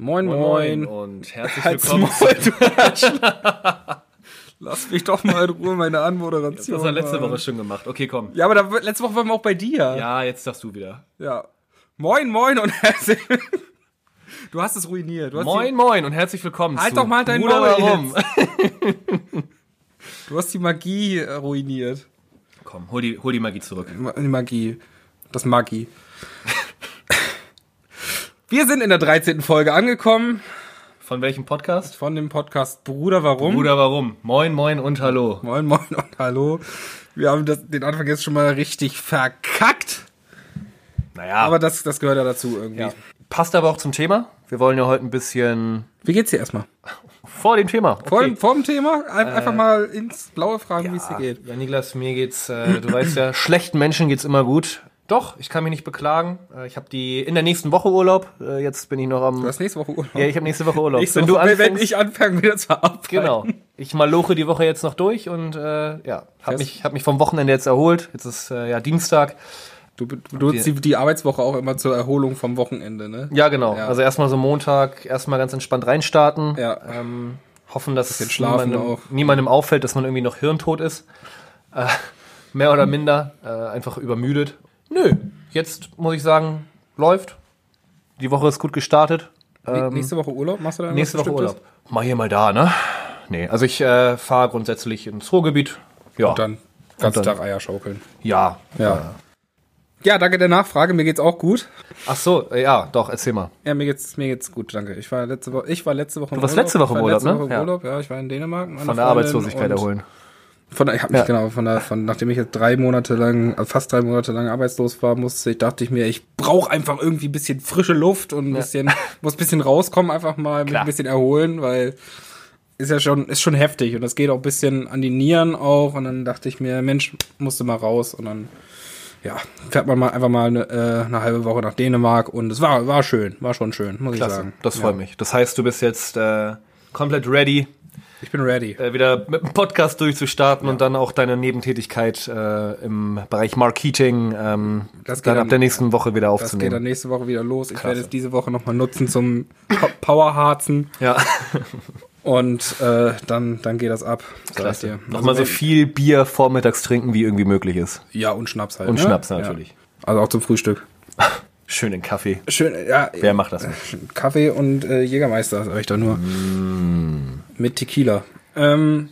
Moin, moin. und herzlich Halt's willkommen. Maul. Lass mich doch mal in Ruhe meine Das Anmoderation. hast du letzte. Woche schon gemacht. Okay, komm. Ja, aber da, letzte Woche waren wir auch bei dir. Ja, jetzt darfst du wieder. Ja. Moin, moin und herzlich. Du hast es ruiniert. Du hast Moin, moin und herzlich willkommen Halt doch mal dein Bruder, Maul? Die, du hast die Magie äh, ruiniert. Komm, hol die, hol die Magie zurück. Die Magie. Das Magie. Wir sind in der 13. Folge angekommen Von welchem Podcast? von dem Podcast Bruder Warum. Bruder, warum? Moin, moin und hallo. Moin, moin und hallo. Wir haben das, den Anfang jetzt schon mal richtig verkackt. Naja, Aber das, das gehört ja dazu irgendwie. ja. passt aber auch zum Thema. Wir wollen ja heute ein bisschen Wie geht's dir erstmal? vor dem Thema. Vor, dem- vor dem Thema ein, einfach mal ins Blaue fragen, wie es dir Ja, geht. Ja, Niklas, mir geht's, äh, du weißt ja, schlechten Menschen geht's immer gut. Doch, ich kann mich nicht beklagen. Äh, ich habe die in der nächsten Woche Urlaub. Äh, jetzt bin ich noch am. Du hast nächste Woche Urlaub. ja, ich habe nächste Woche Urlaub. Nächste wenn du Woche, wenn, wenn anfängst, ich anfange wieder zu arbeiten. genau. Ich maloche die Woche jetzt noch durch und äh, ja, habe mich, hab mich vom Wochenende jetzt erholt. Jetzt ist äh, ja Dienstag. Du, du nutzt die, die Arbeitswoche auch immer zur Erholung vom Wochenende, ne? Ja, genau. Ja. Also erstmal so Montag, erstmal ganz entspannt reinstarten. Ja. Ähm, hoffen, dass es niemandem, niemandem auffällt, dass man irgendwie noch hirntot ist. Äh, mehr oder minder. Äh, einfach übermüdet. Nö, jetzt muss ich sagen, läuft. Die Woche ist gut gestartet. Ähm, nächste Woche Urlaub? Machst du da nächste Woche? Urlaub. Mal hier, mal da, ne? Nee, also ich äh, fahre grundsätzlich ins Ruhrgebiet. Ja. Und dann ganzen Tag Eier schaukeln. Ja. Ja. Ja, danke der Nachfrage. Mir geht's auch gut. Ach so, äh, ja, doch, erzähl mal. Ja, mir geht's, mir geht's gut, danke. Ich war letzte Woche, ich war letzte Woche im Du warst Urlaub. letzte Woche im Urlaub, ne? Im Ja. Urlaub, ja. Ich war in Dänemark. Von der Freundin Arbeitslosigkeit erholen. Von ich habe mich Ja. genau von der, von nachdem ich jetzt drei Monate lang, also fast drei Monate lang arbeitslos war, musste ich, dachte ich mir, ich brauche einfach irgendwie ein bisschen frische Luft und ein bisschen, muss ein bisschen rauskommen, einfach mal mich Klar. ein bisschen erholen, weil ist ja schon, ist schon heftig und das geht auch ein bisschen an die Nieren auch und dann dachte ich mir, Mensch, musste mal raus und dann, ja, fährt man mal einfach mal eine, äh, eine halbe Woche nach Dänemark und es war, war schön, war schon schön, muss ich Klasse, sagen. das freut mich. Das heißt, du bist jetzt äh, komplett ready, Ich bin ready. äh, wieder mit dem Podcast durchzustarten und dann auch deine Nebentätigkeit äh, im Bereich Marketing ähm, Das dann ab der nächsten Woche wieder Das geht dann aufzunehmen. nächste Woche wieder los. Ich werde es diese Woche nochmal nutzen zum Powerharzen. Ja, Und äh, dann, dann geht das ab. Klasse. dir. Nochmal Also so viel Bier vormittags trinken, wie irgendwie möglich ist. Ja, und Schnaps halt. Und ne? Schnaps natürlich. Ja. Also auch zum Frühstück. Schön den Kaffee. Schön, ja. Wer macht das nicht? Kaffee und äh, Jägermeister, sag ich da nur. Mm. Mit Tequila. Ähm,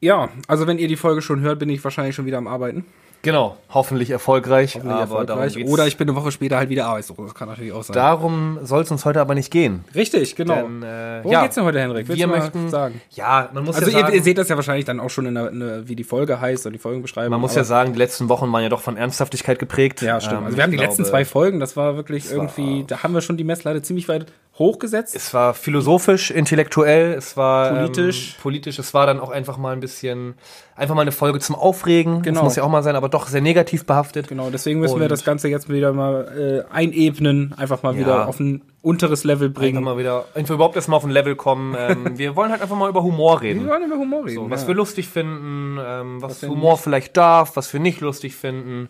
ja, also wenn ihr die Folge schon hört, bin ich wahrscheinlich schon wieder am Arbeiten. Genau, hoffentlich erfolgreich. Hoffentlich aber erfolgreich. Oder ich bin eine Woche später halt wieder arbeitslos. Das kann natürlich auch sein. darum soll es uns heute aber nicht gehen. Richtig, genau. Denn, äh, Worum ja, geht's denn heute, Henrik? Willst wir möchten sagen? Ja, man muss Also ja ihr, sagen, ihr seht das ja wahrscheinlich dann auch schon in der, in der wie die Folge heißt und die Folgenbeschreibung. man muss ja sagen, die letzten Wochen waren ja doch von Ernsthaftigkeit geprägt. Ja, stimmt. Ähm, also wir haben die ich letzten glaube, zwei Folgen, das war wirklich war- irgendwie, da haben wir schon die Messlatte ziemlich weit hochgesetzt. Es war philosophisch, intellektuell, es war Politisch. ähm, politisch. Es war dann auch einfach mal ein bisschen, einfach mal eine Folge zum Aufregen. Genau. Das muss ja auch mal sein, aber doch sehr negativ behaftet. Genau, deswegen müssen wir Und- das Ganze jetzt wieder mal äh, einebnen, einfach mal Ja. wieder auf ein unteres Level Einfach bringen. mal wieder, einfach überhaupt erstmal auf ein Level kommen. Ähm, wir wollen halt einfach mal über Humor Wir reden. wollen über Humor reden. So, was ja. wir lustig finden, ähm, was, wir Humor vielleicht darf, was wir nicht lustig finden.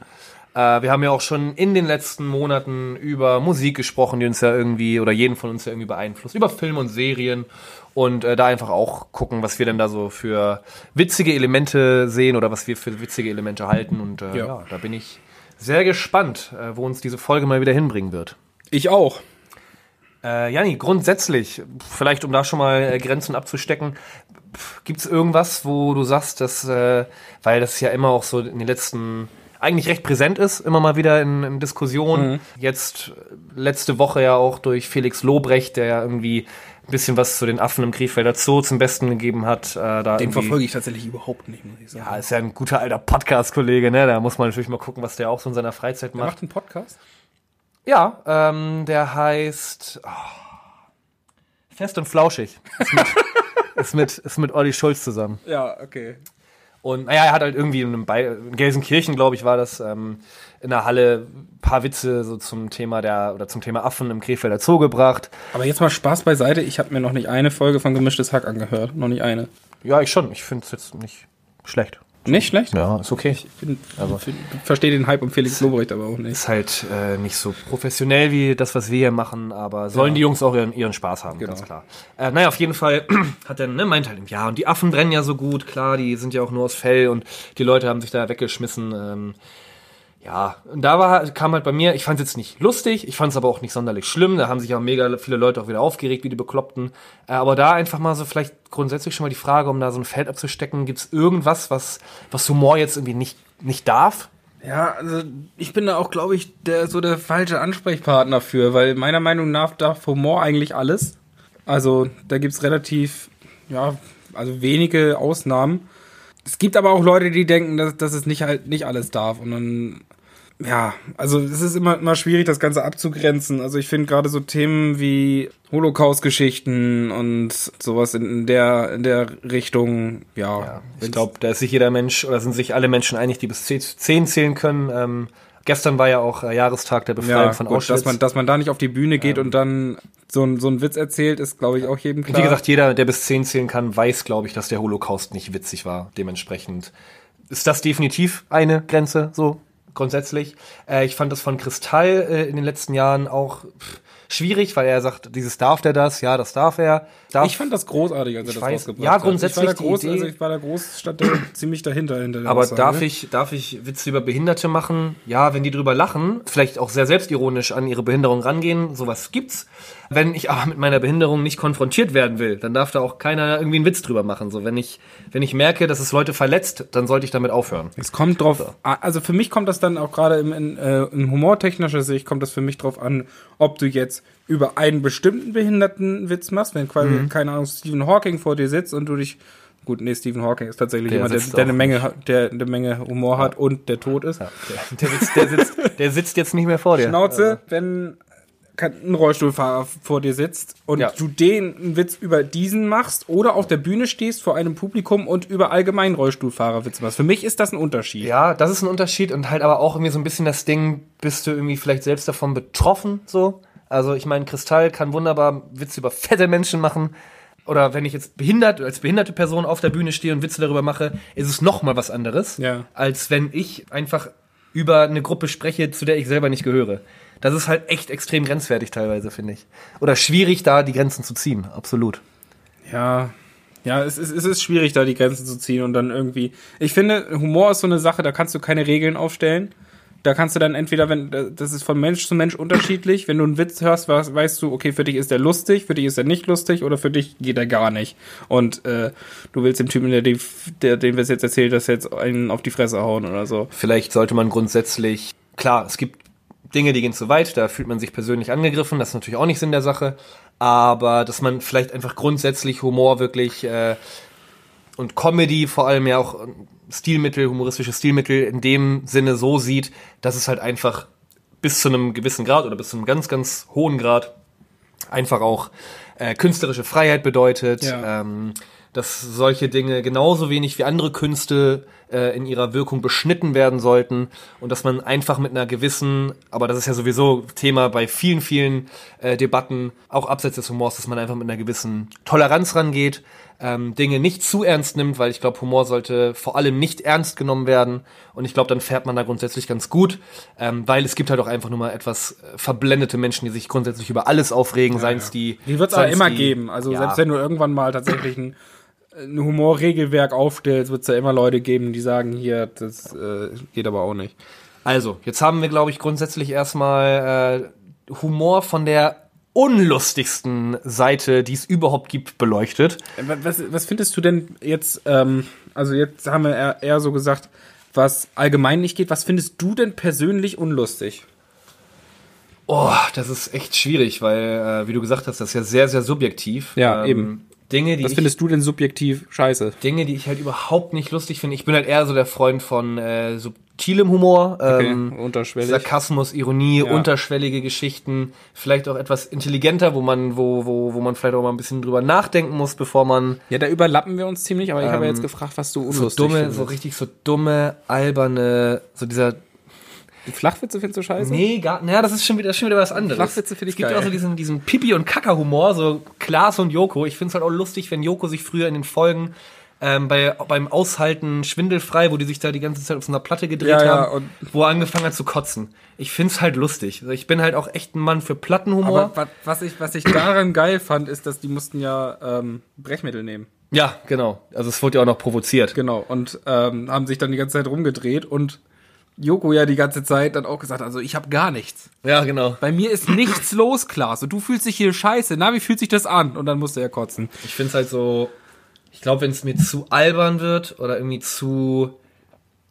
Äh, wir haben ja auch schon in den letzten Monaten über Musik gesprochen, die uns ja irgendwie oder jeden von uns ja irgendwie beeinflusst, über Film und Serien und äh, da einfach auch gucken, was wir denn da so für witzige Elemente sehen oder was wir für witzige Elemente halten und äh, Ja. ja. da bin ich sehr gespannt, äh, wo uns diese Folge mal wieder hinbringen wird. Ich auch. Äh, Jani, grundsätzlich, vielleicht um da schon mal äh, Grenzen abzustecken, gibt es irgendwas, wo du sagst, dass, äh, weil das ja immer auch so in den letzten, eigentlich recht präsent ist, immer mal wieder in, in Diskussionen. Jetzt äh, letzte Woche ja auch durch Felix Lobrecht, der ja irgendwie ein bisschen was zu den Affen im Krefelder Zoo zum Besten gegeben hat. Äh, da Den verfolge ich tatsächlich überhaupt nicht, muss ich sagen. Ja, ist ja ein guter alter Podcast-Kollege, ne? Da muss man natürlich mal gucken, was der auch so in seiner Freizeit Der macht. macht einen Podcast? Ja, ähm, der heißt oh, Fest und Flauschig. Ist mit, ist mit, ist mit Olli Schulz zusammen. Ja, okay. Und naja, er hat halt irgendwie in, in Gelsenkirchen, glaube ich, war das, ähm, in der Halle ein paar Witze so zum Thema der oder zum Thema Affen im Krefelder Zoo gebracht. Aber jetzt mal Spaß beiseite. Ich habe mir noch nicht eine Folge von Gemischtes Hack angehört. Noch nicht eine. Ja, ich schon. Ich finde es jetzt nicht schlecht. Nicht schlecht? Ja, ist okay. Ich bin, verstehe den Hype um Felix Lobrecht aber auch nicht. Ist halt äh, nicht so professionell wie das, was wir hier machen, aber sollen ja. die Jungs auch ihren, ihren Spaß haben, genau. ganz klar. Äh, naja, auf jeden Fall hat er, ne, meint halt, ja, und die Affen brennen ja so gut, klar, die sind ja auch nur aus Fell und die Leute haben sich da weggeschmissen. Ähm, ja, und da war, kam halt bei mir, ich fand es jetzt nicht lustig, ich fand es aber auch nicht sonderlich schlimm, da haben sich auch mega viele Leute auch wieder aufgeregt, wie die Bekloppten. Äh, aber da einfach mal so vielleicht grundsätzlich schon mal die Frage, um da so ein Feld abzustecken, gibt es irgendwas, was, was Humor jetzt irgendwie nicht, nicht darf? Ja, also ich bin da auch, glaube ich, der so der falsche Ansprechpartner für, weil meiner Meinung nach darf Humor eigentlich alles. Also da gibt's relativ, ja, also wenige Ausnahmen. Es gibt aber auch Leute, die denken, dass, dass es nicht halt nicht alles darf. Und dann ja, also es ist immer, immer schwierig, das Ganze abzugrenzen. Also ich finde gerade so Themen wie Holocaust-Geschichten und sowas in, in, der, in der Richtung, ja. ja ich glaube, da ist sich jeder Mensch oder sind sich alle Menschen einig, die bis zehn zählen können. Ähm, gestern war ja auch äh, Jahrestag der Befreiung ja, von gut, Auschwitz. Dass man, dass man da nicht auf die Bühne geht ähm, und dann so, ein, so einen Witz erzählt, ist, glaube ich, auch jedem klar. Wie gesagt, jeder, der bis zehn zählen kann, weiß, glaube ich, dass der Holocaust nicht witzig war. Dementsprechend ist das definitiv eine Grenze, so grundsätzlich. Äh, ich fand das von Kristall äh, in den letzten Jahren auch pff, schwierig, weil er sagt, dieses darf der das, ja, das darf er. Darf. Ich fand das großartig, als er das weiß, rausgebracht ja, grundsätzlich hat. Ich war da groß, also ich war da groß, stand da ziemlich dahinter. Hinter Aber Aussage. darf ich, darf ich Witze über Behinderte machen? Ja, wenn die drüber lachen, vielleicht auch sehr selbstironisch an ihre Behinderung rangehen, sowas gibt's. Wenn ich aber mit meiner Behinderung nicht konfrontiert werden will, dann darf da auch keiner irgendwie einen Witz drüber machen. So, wenn ich, wenn ich merke, dass es Leute verletzt, dann sollte ich damit aufhören. Es kommt drauf, so. also für mich kommt das dann auch gerade im, in, äh, in humortechnischer Sicht kommt das für mich drauf an, ob du jetzt über einen bestimmten Behinderten Witz machst, wenn quasi, mhm. keine Ahnung, Stephen Hawking vor dir sitzt und du dich Gut, nee, Stephen Hawking ist tatsächlich der jemand, der, der eine Menge, der eine Menge Humor hat und der tot ist. Ja, der, der, sitzt, der, sitzt, der sitzt jetzt nicht mehr vor dir. Schnauze, wenn ein Rollstuhlfahrer vor dir sitzt und ja. du den einen Witz über diesen machst oder auf der Bühne stehst vor einem Publikum und über allgemein Rollstuhlfahrer Witz machst. Für mich ist das ein Unterschied. Ja, das ist ein Unterschied und halt aber auch irgendwie so ein bisschen das Ding, bist du irgendwie vielleicht selbst davon betroffen, so. Also ich meine, Kristall kann wunderbar Witze über fette Menschen machen. Oder wenn ich jetzt behindert, als behinderte Person auf der Bühne stehe und Witze darüber mache, ist es noch mal was anderes, ja. als wenn ich einfach über eine Gruppe spreche, zu der ich selber nicht gehöre. Das ist halt echt extrem grenzwertig teilweise, finde ich. Oder schwierig, da die Grenzen zu ziehen, absolut. Ja, ja, es ist, es ist schwierig, da die Grenzen zu ziehen und dann irgendwie. Ich finde, Humor ist so eine Sache, da kannst du keine Regeln aufstellen. Da kannst du dann entweder, wenn, das ist von Mensch zu Mensch unterschiedlich, wenn du einen Witz hörst, weißt du, okay, für dich ist der lustig, für dich ist er nicht lustig oder für dich geht er gar nicht. Und äh, du willst dem Typen, der, der dem wir es jetzt erzählt, das jetzt einen auf die Fresse hauen oder so. Vielleicht sollte man grundsätzlich, klar, es gibt Dinge, die gehen zu weit, da fühlt man sich persönlich angegriffen, das ist natürlich auch nicht Sinn der Sache, aber dass man vielleicht einfach grundsätzlich Humor wirklich äh, und Comedy vor allem ja auch Stilmittel, humoristische Stilmittel in dem Sinne so sieht, dass es halt einfach bis zu einem gewissen Grad oder bis zu einem ganz, ganz hohen Grad einfach auch äh, künstlerische Freiheit bedeutet. Ja. Ähm, dass solche Dinge genauso wenig wie andere Künste äh, in ihrer Wirkung beschnitten werden sollten und dass man einfach mit einer gewissen, aber das ist ja sowieso Thema bei vielen, vielen äh, Debatten, auch abseits des Humors, dass man einfach mit einer gewissen Toleranz rangeht, ähm, Dinge nicht zu ernst nimmt, weil ich glaube, Humor sollte vor allem nicht ernst genommen werden und ich glaube, dann fährt man da grundsätzlich ganz gut, ähm, weil es gibt halt auch einfach nur mal etwas äh, verblendete Menschen, die sich grundsätzlich über alles aufregen, ja, seien es ja. die... Die wird es aber immer die, geben, also ja. selbst wenn du irgendwann mal tatsächlich ein ein Humorregelwerk aufstellst, wird es ja immer Leute geben, die sagen, hier, das äh, geht aber auch nicht. Also, jetzt haben wir, glaube ich, grundsätzlich erstmal äh, Humor von der unlustigsten Seite, die es überhaupt gibt, beleuchtet. Was, was findest du denn jetzt, ähm, also jetzt haben wir eher, eher so gesagt, was allgemein nicht geht, was findest du denn persönlich unlustig? Oh, das ist echt schwierig, weil, äh, wie du gesagt hast, das ist ja sehr, sehr subjektiv. Ja, ähm, eben. Dinge, die Was findest ich, du denn subjektiv scheiße? Dinge, die ich halt überhaupt nicht lustig finde. Ich bin halt eher so der Freund von äh, subtilem Humor, ähm, okay, unterschwellig. Sarkasmus, Ironie, ja. unterschwellige Geschichten, vielleicht auch etwas intelligenter, wo man, wo, wo, wo man vielleicht auch mal ein bisschen drüber nachdenken muss, bevor man. Ja, da überlappen wir uns ziemlich, aber ich habe jetzt ähm, gefragt, was du unlustig so dumme, findest. So richtig so dumme, alberne, so dieser Flachwitze findest du scheiße? Nee, gar, naja, das ist schon wieder, schon wieder was anderes. Flachwitze finde ich Es gibt geil. auch so diesen, diesen Pipi- und Kacker-Humor, so Klaas und Joko. Ich finde es halt auch lustig, wenn Joko sich früher in den Folgen ähm, bei, beim Aushalten schwindelfrei, wo die sich da die ganze Zeit auf so einer Platte gedreht Ja, ja, haben, und- wo er angefangen hat zu kotzen. Ich find's halt lustig. Also Ich bin halt auch echt ein Mann für Plattenhumor. Aber wa- was ich, was ich daran geil fand, ist, dass die mussten ja ähm, Brechmittel nehmen. ja, genau. Also es wurde ja auch noch provoziert. Genau. Und ähm, haben sich dann die ganze Zeit rumgedreht und Joko ja die ganze Zeit dann auch gesagt, also ich habe gar nichts. Ja, genau. Bei mir ist nichts los, Klaas. Und du fühlst dich hier scheiße. Na, wie fühlt sich das an? Und dann musste er kotzen. Ich find's halt so, ich glaube, wenn es mir zu albern wird oder irgendwie zu,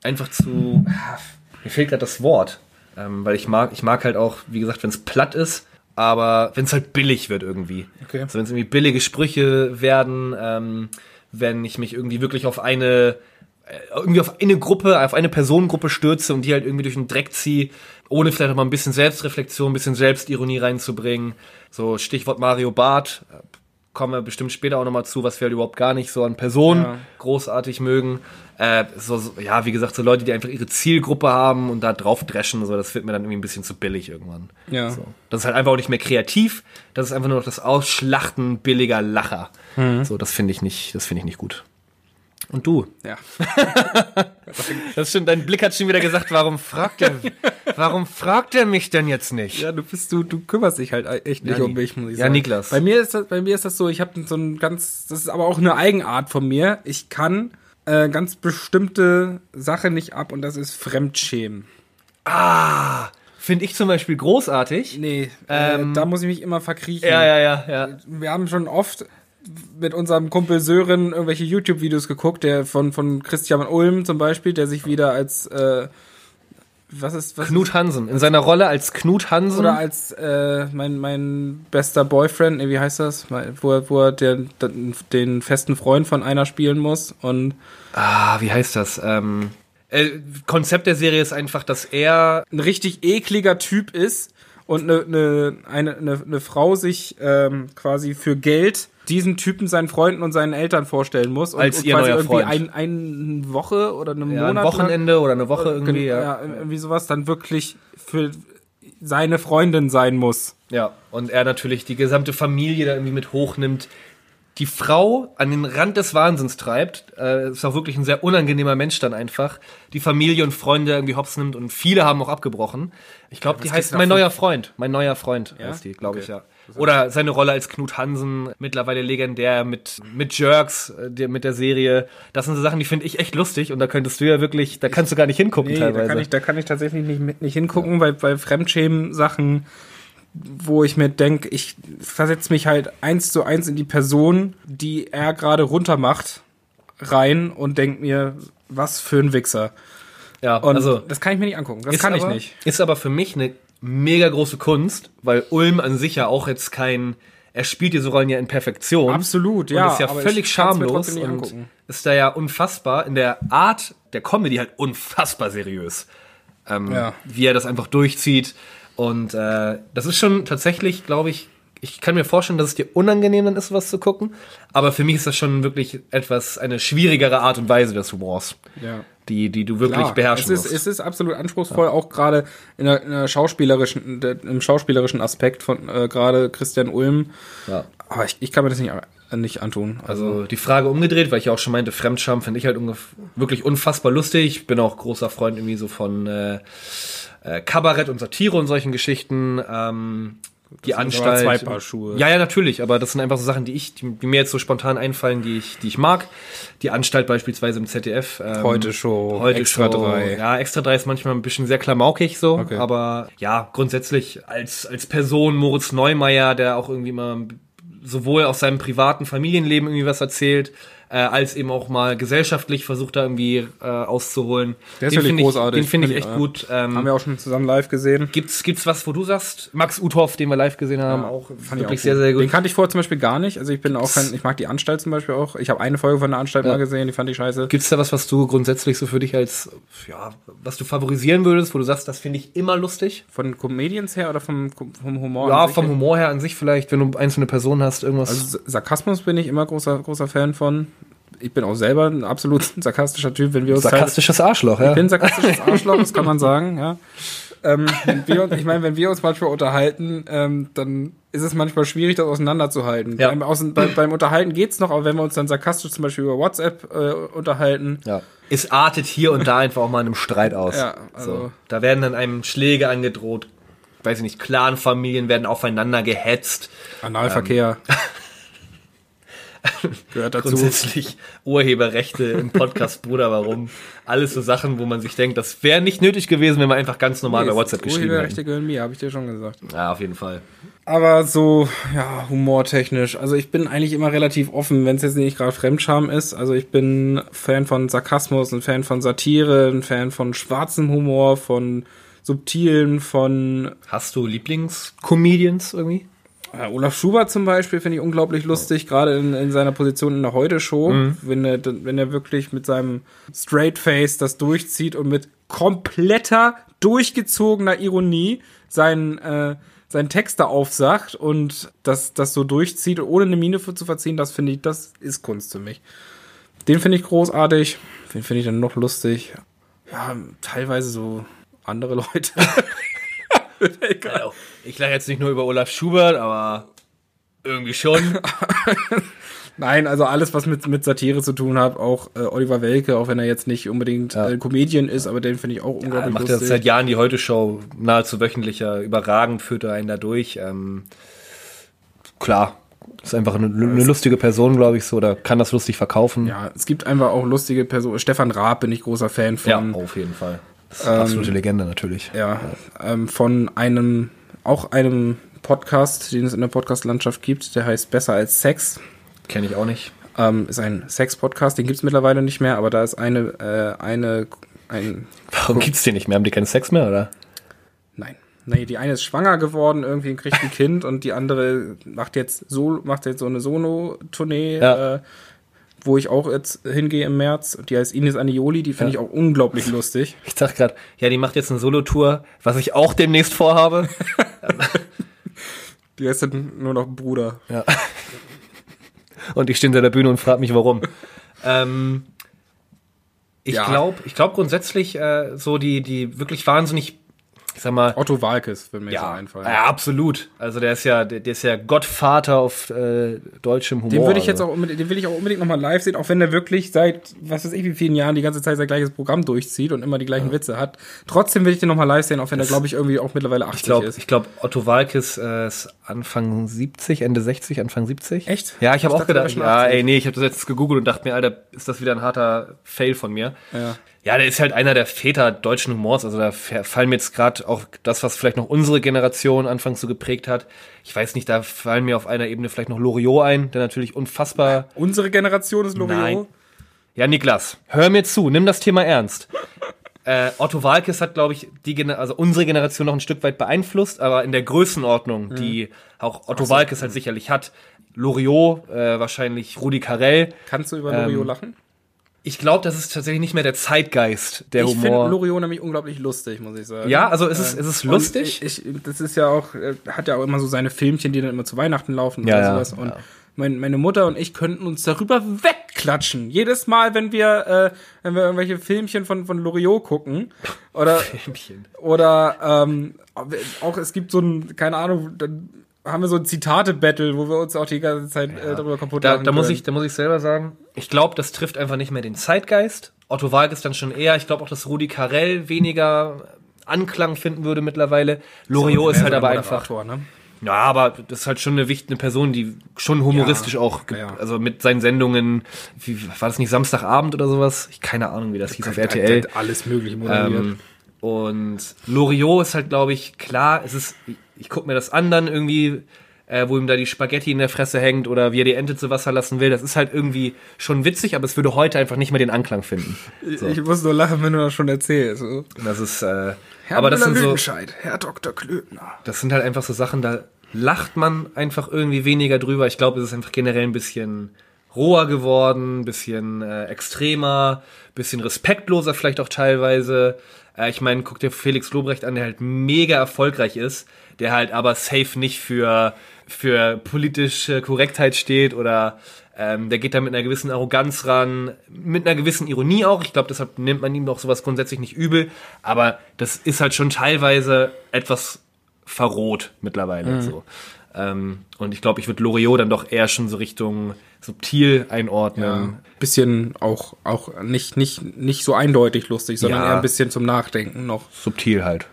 einfach zu, mir fehlt gerade das Wort, ähm, weil ich mag, ich mag halt auch, wie gesagt, wenn es platt ist, aber wenn es halt billig wird irgendwie. Okay. Also wenn es irgendwie billige Sprüche werden, ähm, wenn ich mich irgendwie wirklich auf eine, irgendwie auf eine Gruppe, auf eine Personengruppe stürze und die halt irgendwie durch den Dreck ziehe, ohne vielleicht auch mal ein bisschen Selbstreflexion, ein bisschen Selbstironie reinzubringen. So Stichwort Mario Barth, äh, kommen wir bestimmt später auch nochmal zu, was wir halt überhaupt gar nicht so an Personen Ja. großartig mögen. Äh, so, so, ja, wie gesagt, so Leute, die einfach ihre Zielgruppe haben und da drauf dreschen, so, das wird mir dann irgendwie ein bisschen zu billig irgendwann. Ja. So. Das ist halt einfach auch nicht mehr kreativ, das ist einfach nur noch das Ausschlachten billiger Lacher. So, das finde ich nicht, das finde ich nicht gut. Und du? Ja. Das stimmt, dein Blick hat schon wieder gesagt, warum fragt er, warum fragt er mich denn jetzt nicht? Ja, du bist du, du kümmerst dich halt echt nicht Ja, um mich, muss ich ja, sagen. Niklas. Bei mir ist das, bei mir ist das so, ich habe so ein ganz, das ist aber auch eine Eigenart von mir. Ich kann äh, ganz bestimmte Sache nicht ab und das ist Fremdschämen. Ah, finde ich zum Beispiel großartig. Nee, Ähm, äh, da muss ich mich immer verkriechen. Ja, ja, ja, ja. Wir haben schon oft mit unserem Kumpel Sören irgendwelche YouTube-Videos geguckt, der von, von Christian Ulm zum Beispiel, der sich wieder als äh, was ist was Knut Hansen. In seiner Rolle als Knut Hansen. Oder als äh, mein, mein bester Boyfriend, nee, wie heißt das? Wo er, wo er den, den festen Freund von einer spielen muss. Und ah, wie heißt das? Ähm, äh, Konzept der Serie ist einfach, dass er ein richtig ekliger Typ ist und eine, eine, eine, eine, Frau sich ähm, quasi für Geld diesen Typen seinen Freunden und seinen Eltern vorstellen muss. Und, Als und ihr quasi neuer irgendwie Freund. ein, eine Woche oder eine ja, ein Monat lang- Wochenende oder eine Woche irgendwie. ja. Ja. irgendwie sowas dann wirklich für seine Freundin sein muss. ja. Und er natürlich die gesamte Familie da irgendwie mit hochnimmt. Die Frau an den Rand des Wahnsinns treibt. Äh, ist auch wirklich ein sehr unangenehmer Mensch dann einfach. Die Familie und Freunde irgendwie hops nimmt und viele haben auch abgebrochen. Ich glaube, die was heißt Mein neuer Freund. Mein neuer Freund Ja? heißt die, glaube ich, Okay. ja. Oder seine Rolle als Knut Hansen, mittlerweile legendär mit, mit Jerks, äh, der, mit der Serie. Das sind so Sachen, die finde ich echt lustig und da könntest du ja wirklich, da kannst du gar nicht hingucken Nee, teilweise. da kann ich, da kann ich tatsächlich nicht, nicht hingucken, weil bei Fremdschämen-Sachen, wo ich mir denke, ich versetze mich halt eins zu eins in die Person, die er gerade runtermacht, rein und denk mir, was für ein Wichser. ja, Und also das kann ich mir nicht angucken. Das kann ich aber, nicht. Ist aber für mich eine mega große Kunst, weil Ulm an sich ja auch jetzt kein, er spielt diese Rollen ja in Perfektion. Absolut, und ja, ist ja völlig schamlos und angucken. ist da ja unfassbar in der Art der Comedy halt unfassbar seriös. Ähm, Ja. Wie er das einfach durchzieht und äh, das ist schon tatsächlich, glaube ich, ich kann mir vorstellen, dass es dir unangenehm dann ist, was zu gucken, aber für mich ist das schon wirklich etwas, eine schwierigere Art und Weise des Humors, Ja. die, die du wirklich Klar, beherrschen es ist, musst. es ist absolut anspruchsruhsvoll, auch gerade in der, in der schauspielerischen, im schauspielerischen Aspekt von äh, gerade Christian Ulm. ja. Aber ich, ich kann mir das nicht, nicht antun. Also, Also die Frage umgedreht, weil ich ja auch schon meinte, Fremdscham finde ich halt wirklich unfassbar lustig. Ich bin auch großer Freund irgendwie so von äh, äh, Kabarett und Satire und solchen Geschichten. Ähm, die aber Anstalt. zwei Paar Schuhe. Ja, ja, natürlich, aber das sind einfach so Sachen, die ich, die, die mir jetzt so spontan einfallen, die ich, die ich mag. Die Anstalt beispielsweise im ZDF. Ähm, Heute Show, Heute Extra Show. drei. Ja, Extra 3 ist manchmal ein bisschen sehr klamaukig so, Okay. aber ja, grundsätzlich als, als Person Moritz Neumeier, der auch irgendwie mal sowohl aus seinem privaten Familienleben irgendwie was erzählt, äh, als eben auch mal gesellschaftlich versucht da irgendwie äh, auszuholen. Der ist Den wirklich ich- großartig. Den finde ich Find echt ich, gut. Ähm, haben wir auch schon zusammen live gesehen. Gibt's, gibt's was, wo du sagst? Max Uthoff, den wir live gesehen haben, auch Fand ich wirklich auch gut. sehr, sehr gut. Den kannte ich vorher zum Beispiel gar nicht. Also ich bin auch kein, ich mag die Anstalt zum Beispiel auch. Ich habe eine Folge von der Anstalt Ja. mal gesehen, die fand ich scheiße. Gibt's da was, was du grundsätzlich so für dich als, ja, was du favorisieren würdest, wo du sagst, das finde ich immer lustig? Von Comedians her oder vom, vom Humor? Ja, vom? Humor her an sich vielleicht, wenn du einzelne Personen hast, irgendwas. Also Sarkasmus bin ich immer großer, großer Fan von. Ich bin auch selber ein absolut sarkastischer Typ, wenn wir uns sarkastisches Arschloch, ja. Ich bin ein sarkastisches Arschloch, das kann man sagen, ja. ähm, wenn wir ich meine, wenn wir uns manchmal unterhalten, ähm, dann ist es manchmal schwierig, das auseinanderzuhalten. Ja. Beim, außen, bei, beim Unterhalten geht's noch, aber wenn wir uns dann sarkastisch zum Beispiel über WhatsApp äh, unterhalten, Ja. Es artet hier und da einfach auch mal in einem Streit aus. Ja, also- so. Da werden dann einem Schläge angedroht. Weiß ich nicht, Clanfamilien werden aufeinander gehetzt. Analverkehr gehört dazu. Grundsätzlich Urheberrechte im Podcast Bruder, warum? Alles so Sachen, wo man sich denkt, das wäre nicht nötig gewesen, wenn wir einfach ganz normal bei WhatsApp geschrieben Urheberrechte hätten. gehören mir, habe ich dir schon gesagt. Ja, auf jeden Fall. Aber so, ja, humortechnisch. Also ich bin eigentlich immer relativ offen, wenn es jetzt nicht gerade Fremdscham ist. Also ich bin Fan von Sarkasmus, ein Fan von Satire, ein Fan von schwarzem Humor, von subtilen, von Hast du Lieblingscomedians irgendwie? Ja, Olaf Schubert zum Beispiel finde ich unglaublich lustig, gerade in, in seiner Position in der Heute-Show, wenn, er, wenn er wirklich mit seinem Straight Face das durchzieht und mit kompletter, durchgezogener Ironie seinen, äh, seinen Text da aufsagt und das, das so durchzieht, ohne eine Miene zu verziehen, das finde ich, das ist Kunst für mich. Den finde ich großartig. Den finde ich dann noch lustig. Ja, teilweise so andere Leute. Also, ich lache jetzt nicht nur über Olaf Schubert, aber irgendwie schon. Nein, also alles, was mit, mit Satire zu tun hat, auch äh, Oliver Welke, auch wenn er jetzt nicht unbedingt äh, Comedian ist, aber den finde ich auch Er unglaublich macht lustig. das seit Jahren die Heute-Show nahezu wöchentlicher, überragend führt er einen da durch. Ähm, klar, ist einfach eine, eine lustige Person, glaube ich, so, oder kann das lustig verkaufen. ja, es gibt einfach auch lustige Personen. Stefan Raab bin ich großer Fan von. Ja, auf jeden Fall. Das ist eine absolute Legende natürlich. Ja, ähm, von einem, auch einem Podcast, den es in der Podcast-Landschaft gibt, der heißt Besser als Sex. Kenne ich auch nicht. Ähm, ist ein Sex-Podcast, den gibt's mittlerweile nicht mehr, aber da ist eine, äh, eine, ein, Warum gibt's den nicht mehr? Haben die keinen Sex mehr, oder? nein. Nee, die eine ist schwanger geworden, irgendwie kriegt ein Kind und die andere macht jetzt so, macht jetzt so eine Solo-Tournee, Ja. äh, wo ich auch jetzt hingehe im März. Die heißt Ines Anioli, die finde ich auch unglaublich lustig. Ich dachte gerade, ja, die macht jetzt eine Solotour, was ich auch demnächst vorhabe. Die heißt dann nur noch Bruder. Ja. Und ich stehe hinter der Bühne und frage mich, warum. ähm, ich Ja. glaube, ich glaube grundsätzlich äh, so die, die wirklich wahnsinnig, ich sag mal, Otto Walkes mir so ja, einfallen. ja, absolut. Also der ist ja, der, der ist ja Gottvater auf äh, deutschem Humor. Den würde ich jetzt also. auch unbedingt, den will ich auch unbedingt nochmal live sehen, auch wenn der wirklich seit, was weiß ich, wie vielen Jahren die ganze Zeit sein gleiches Programm durchzieht und immer die gleichen Witze hat. Trotzdem will ich den nochmal live sehen, auch wenn der, glaube ich, irgendwie auch mittlerweile 80 Ich glaube, ist. ich glaub, Otto Walkes äh, ist Anfang 70, Ende 60, Anfang 70. Echt? Ja, ich habe auch gedacht, ja, 80. ey, nee, ich habe das jetzt gegoogelt und dachte mir, Alter, ist das wieder ein harter Fail von mir. Ja. Ja, der ist halt einer der Väter deutschen Humors. Also da fallen mir jetzt gerade auch das, was vielleicht noch unsere Generation anfangs so geprägt hat. Ich weiß nicht, da fallen mir auf einer Ebene vielleicht noch Loriot ein, der natürlich unfassbar. Unsere Generation ist Loriot. Nein. Ja, Niklas, hör mir zu, nimm das Thema ernst. Äh, Otto Walkes hat, glaube ich, die also unsere Generation noch ein Stück weit beeinflusst, aber in der Größenordnung, die auch Otto Walkes halt sicherlich hat. Loriot, äh, wahrscheinlich Rudi Carell. Kannst du über Ähm, Loriot lachen? Ich glaube, das ist tatsächlich nicht mehr der Zeitgeist der Ich finde Humor. Loriot nämlich unglaublich lustig, muss ich sagen. Ja, also ist es, ist es Und lustig? Ich, ich, das ist ja auch, äh, hat ja auch immer so seine Filmchen, die dann immer zu Weihnachten laufen Ja, oder ja, sowas. Und ja. mein, meine Mutter und ich könnten uns darüber wegklatschen. Jedes Mal, wenn wir, äh, wenn wir irgendwelche Filmchen von, von Loriot gucken. Oder, Filmchen. oder ähm, auch es gibt so ein, keine Ahnung, dann haben wir so ein Zitate-Battle, wo wir uns auch die ganze Zeit äh, darüber kaputt Da, lachen da muss ich, da muss ich selber sagen, ich glaube, das trifft einfach nicht mehr den Zeitgeist. Otto Walkes dann schon eher. Ich glaube auch, dass Rudi Carell weniger Anklang finden würde mittlerweile. Loriot ist halt aber einfach. Ne? Ja, aber das ist halt schon eine wichtige Person, die schon humoristisch Ja, auch, ja. also mit seinen Sendungen, wie, war das nicht Samstagabend oder sowas? Ich keine Ahnung, wie das hieß auf RTL. Alles mögliche moderiert. Ähm, und Loriot ist halt, glaube ich, klar, es ist, ich, gucke mir das an dann irgendwie, äh, wo ihm da die Spaghetti in der Fresse hängt oder wie er die Ente zu Wasser lassen will. Das ist halt irgendwie schon witzig, aber es würde heute einfach nicht mehr den Anklang finden. So. Ich muss nur lachen, wenn du das schon erzählst. So. Das ist, äh, Herr aber das sind so, Herr Dr. Klöbner. das sind halt einfach so Sachen, da lacht man einfach irgendwie weniger drüber. Ich glaube, es ist einfach generell ein bisschen roher geworden, ein bisschen äh, extremer, bisschen respektloser vielleicht auch teilweise. Äh, ich meine, guck dir Felix Lobrecht an, der halt mega erfolgreich ist, der halt aber safe nicht für für politische Korrektheit steht oder Ähm, der geht da mit einer gewissen Arroganz ran, mit einer gewissen Ironie auch. Ich glaube, deshalb nimmt man ihm auch sowas grundsätzlich nicht übel. Aber das ist halt schon teilweise etwas verroht mittlerweile so. Ähm, und ich glaube, ich würde Loriot dann doch eher schon so Richtung subtil einordnen. Bisschen auch, auch nicht, nicht, nicht so eindeutig lustig, sondern Ja. eher ein bisschen zum Nachdenken noch. Subtil halt.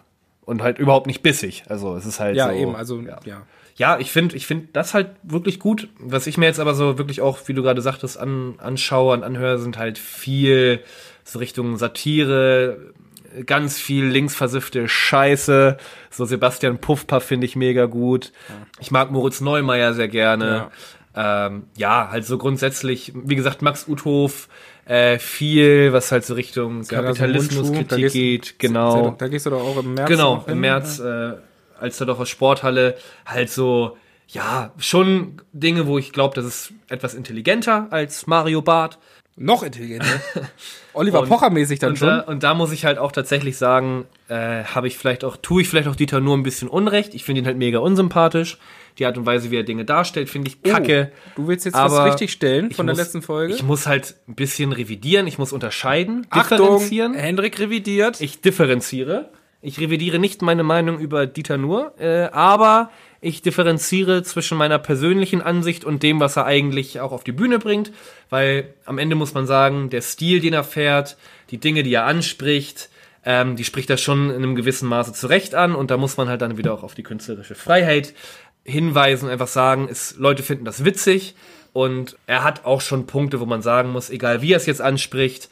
Und halt überhaupt nicht bissig. Also es ist halt Ja, so, eben, also, ja. ja. Ja, ich finde ich find das halt wirklich gut. Was ich mir jetzt aber so wirklich auch, wie du gerade sagtest, an, anschaue und anhöre, sind halt viel so Richtung Satire, ganz viel linksversiffte Scheiße. So Sebastian Puffpaff finde ich mega gut. Ich mag Moritz Neumeier sehr gerne. Ja. Ähm, ja, halt so grundsätzlich, wie gesagt, Max Uthof, äh, viel, was halt so Richtung Kapitalismuskritik geht, genau. Da gehst du doch auch im März. Genau, im. März, äh, als da doch aus Sporthalle, halt so, ja, schon Dinge, wo ich glaube, das ist etwas intelligenter als Mario Barth. Noch intelligenter. Oliver Und- Pocher-mäßig dann und schon. Da, und da muss ich halt auch tatsächlich sagen, äh, habe ich vielleicht auch, tue ich vielleicht auch Dieter nur ein bisschen Unrecht. Ich finde ihn halt mega unsympathisch. Die Art und Weise, wie er Dinge darstellt, finde ich kacke. Oh, du willst jetzt Aber was richtig stellen von muss- der letzten Folge? Ich muss halt ein bisschen revidieren, ich muss unterscheiden, Achtung, differenzieren. Hendrik revidiert. Ich differenziere. Ich revidiere nicht meine Meinung über Dieter Nuhr, äh, aber ich differenziere zwischen meiner persönlichen Ansicht und dem, was er eigentlich auch auf die Bühne bringt, weil am Ende muss man sagen, der Stil, den er fährt, die Dinge, die er anspricht, ähm, die spricht er schon in einem gewissen Maße zurecht an und da muss man halt dann wieder auch auf die künstlerische Freiheit hinweisen, einfach sagen, ist, Leute finden das witzig und er hat auch schon Punkte, wo man sagen muss, egal wie er es jetzt anspricht,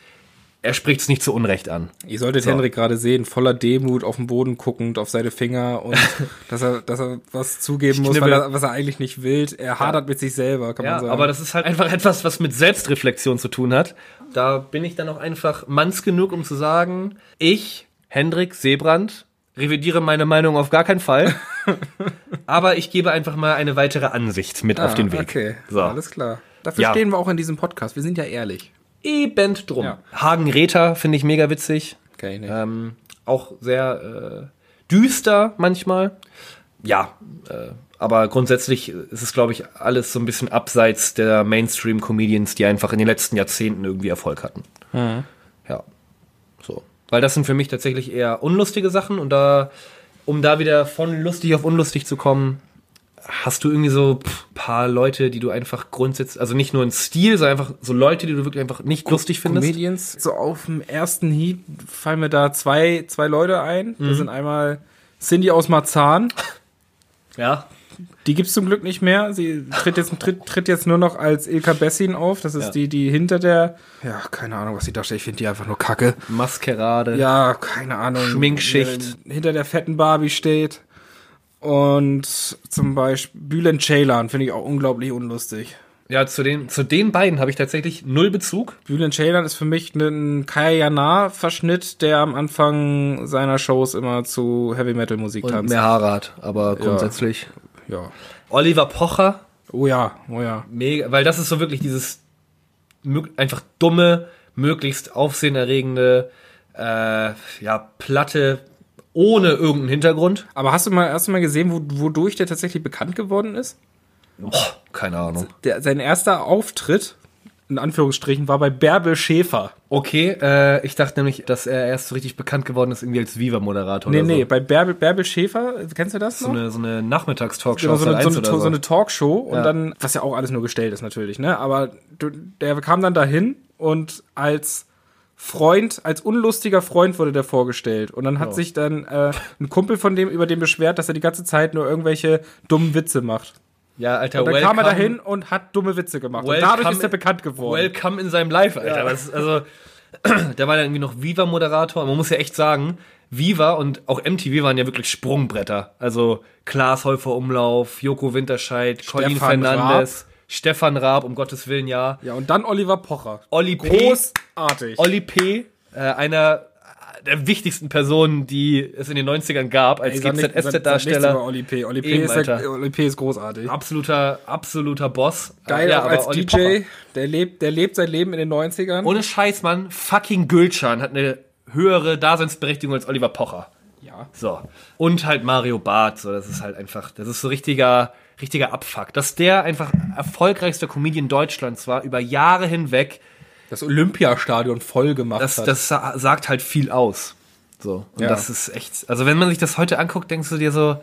er spricht es nicht zu Unrecht an. Ihr solltet Hendrik gerade sehen, voller Demut auf den Boden guckend, auf seine Finger und dass er, dass er was zugeben muss, er, was er eigentlich nicht will. Er hadert mit sich selber, kann Ja, man sagen. aber das ist halt einfach etwas, was mit Selbstreflexion zu tun hat. Da bin ich dann auch einfach manns genug, um zu sagen, ich, Hendrik Seebrand, revidiere meine Meinung auf gar keinen Fall. aber ich gebe einfach mal eine weitere Ansicht mit auf Ah, den Weg. Okay, So. alles klar. Dafür Ja. stehen wir auch in diesem Podcast. Wir sind ja ehrlich. Eben drum. Ja. Hagen Räther finde ich mega witzig. Okay, nicht. Ähm, auch sehr äh, düster manchmal. Ja, äh, aber grundsätzlich ist es, glaube ich, alles so ein bisschen abseits der Mainstream-Comedians, die einfach in den letzten Jahrzehnten irgendwie Erfolg hatten. Ja, so. Weil das sind für mich tatsächlich eher unlustige Sachen und da, um da wieder von lustig auf unlustig zu kommen, hast du irgendwie so pff, paar Leute, die du einfach grundsätzlich, also nicht nur in Stil, sondern einfach so Leute, die du wirklich einfach nicht lustig findest. Comedians, so auf dem ersten Hieb fallen mir da zwei, zwei Leute ein. Mhm. Das sind einmal Cindy aus Marzahn. Ja. Die gibt's zum Glück nicht mehr. Sie tritt jetzt, tritt, tritt jetzt nur noch als Ilka Bessin auf. Das ist Ja. die, die hinter der, ja, keine Ahnung, was sie darstellt. Ich finde die einfach nur kacke. Maskerade. Ja, keine Ahnung. Schminkschicht. die Hinter der fetten Barbie steht. Und zum Beispiel Bülent Ceylan finde ich auch unglaublich unlustig. Ja, zu den, zu den beiden habe ich tatsächlich null Bezug. Bülent Ceylan ist für mich ein Kaya Jana-Verschnitt, der am Anfang seiner Shows immer zu Heavy Metal Musik Und tanzt. mehr Haarrad, aber grundsätzlich. Ja. Oliver Pocher, Oh ja, oh ja. mega, weil das ist so wirklich dieses einfach dumme, möglichst aufsehenerregende, äh, ja, platte, ohne irgendeinen Hintergrund. Aber hast du mal, hast du mal gesehen, wo, wodurch der tatsächlich bekannt geworden ist? Boah, keine Ahnung. Der, sein erster Auftritt, in Anführungsstrichen, war bei Bärbel Schäfer. Okay, äh, ich dachte nämlich, dass er erst so richtig bekannt geworden ist, irgendwie als Viva-Moderator Nee, oder nee, so. bei Bärbel, Bärbel Schäfer, kennst du das So noch? eine, so eine Nachmittagstalkshow Genau, so eine, so, 1 eine, oder so eine Talkshow und Ja. dann, was ja auch alles nur gestellt ist natürlich, ne? Aber der kam dann dahin und als Freund, als unlustiger Freund wurde der vorgestellt. Und dann hat sich dann äh, ein Kumpel von dem über den beschwert, dass er die ganze Zeit nur irgendwelche dummen Witze macht. Ja, Alter, Und dann kam er welcome- dahin und hat dumme Witze gemacht. Und Welcome- dadurch ist er bekannt geworden. Welcome in seinem Live, Alter. Das ist, also, der war dann irgendwie noch Viva-Moderator. Man muss ja echt sagen, Viva und auch MTV waren ja wirklich Sprungbretter. Also Klaas Häufer Umlauf, Joko Winterscheid, Colin Fernandes, Stefan Raab, um Gottes Willen, ja. Ja, und dann Oliver Pocher. Olli P. Großartig. Olli P., äh, einer der wichtigsten Personen, die es in den 90ern gab, als GZSZ-Darsteller. Oli P. Oli P. Eben, ist, der, Alter. Oli P. ist großartig. Absoluter, absoluter Boss. Geil, ja, auch als Olli DJ. Der lebt, der lebt sein Leben in den 90ern. Ohne Scheiß, Mann, fucking Gülcan hat eine höhere Daseinsberechtigung als Oliver Pocher. ja, Ja. So. Und halt Mario Barth, so, das ist halt einfach, das ist so richtiger, richtiger Abfuck. Dass der einfach erfolgreichster Comedian Deutschlands war, über Jahre hinweg, Das Olympiastadion voll gemacht das, hat. das sa- sagt halt viel aus. So. Und Ja. das ist echt, also wenn man sich das heute anguckt, denkst du dir so,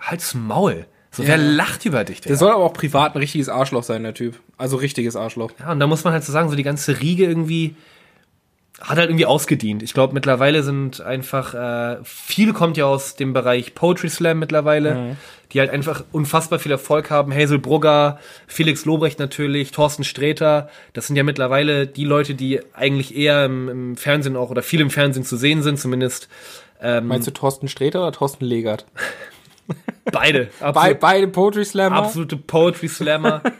halt's Maul. So, wer lacht über dich, der soll aber auch privat ein richtiges Arschloch sein, der Typ. Also richtiges Arschloch. Ja, und da muss man halt so sagen, so die ganze Riege irgendwie hat halt irgendwie ausgedient. Ich glaube, mittlerweile sind einfach, äh, viel kommt ja aus dem Bereich Poetry Slam mittlerweile, die halt einfach unfassbar viel Erfolg haben. Hazel Brugger, Felix Lobrecht natürlich, Thorsten Sträter. Das sind ja mittlerweile die Leute, die eigentlich eher im, im Fernsehen auch oder viel im Fernsehen zu sehen sind, zumindest ähm, Meinst du Thorsten Sträter oder Thorsten Legert? beide. Bei, Absolut, beide Poetry Slammer. absolute Poetry Slammer.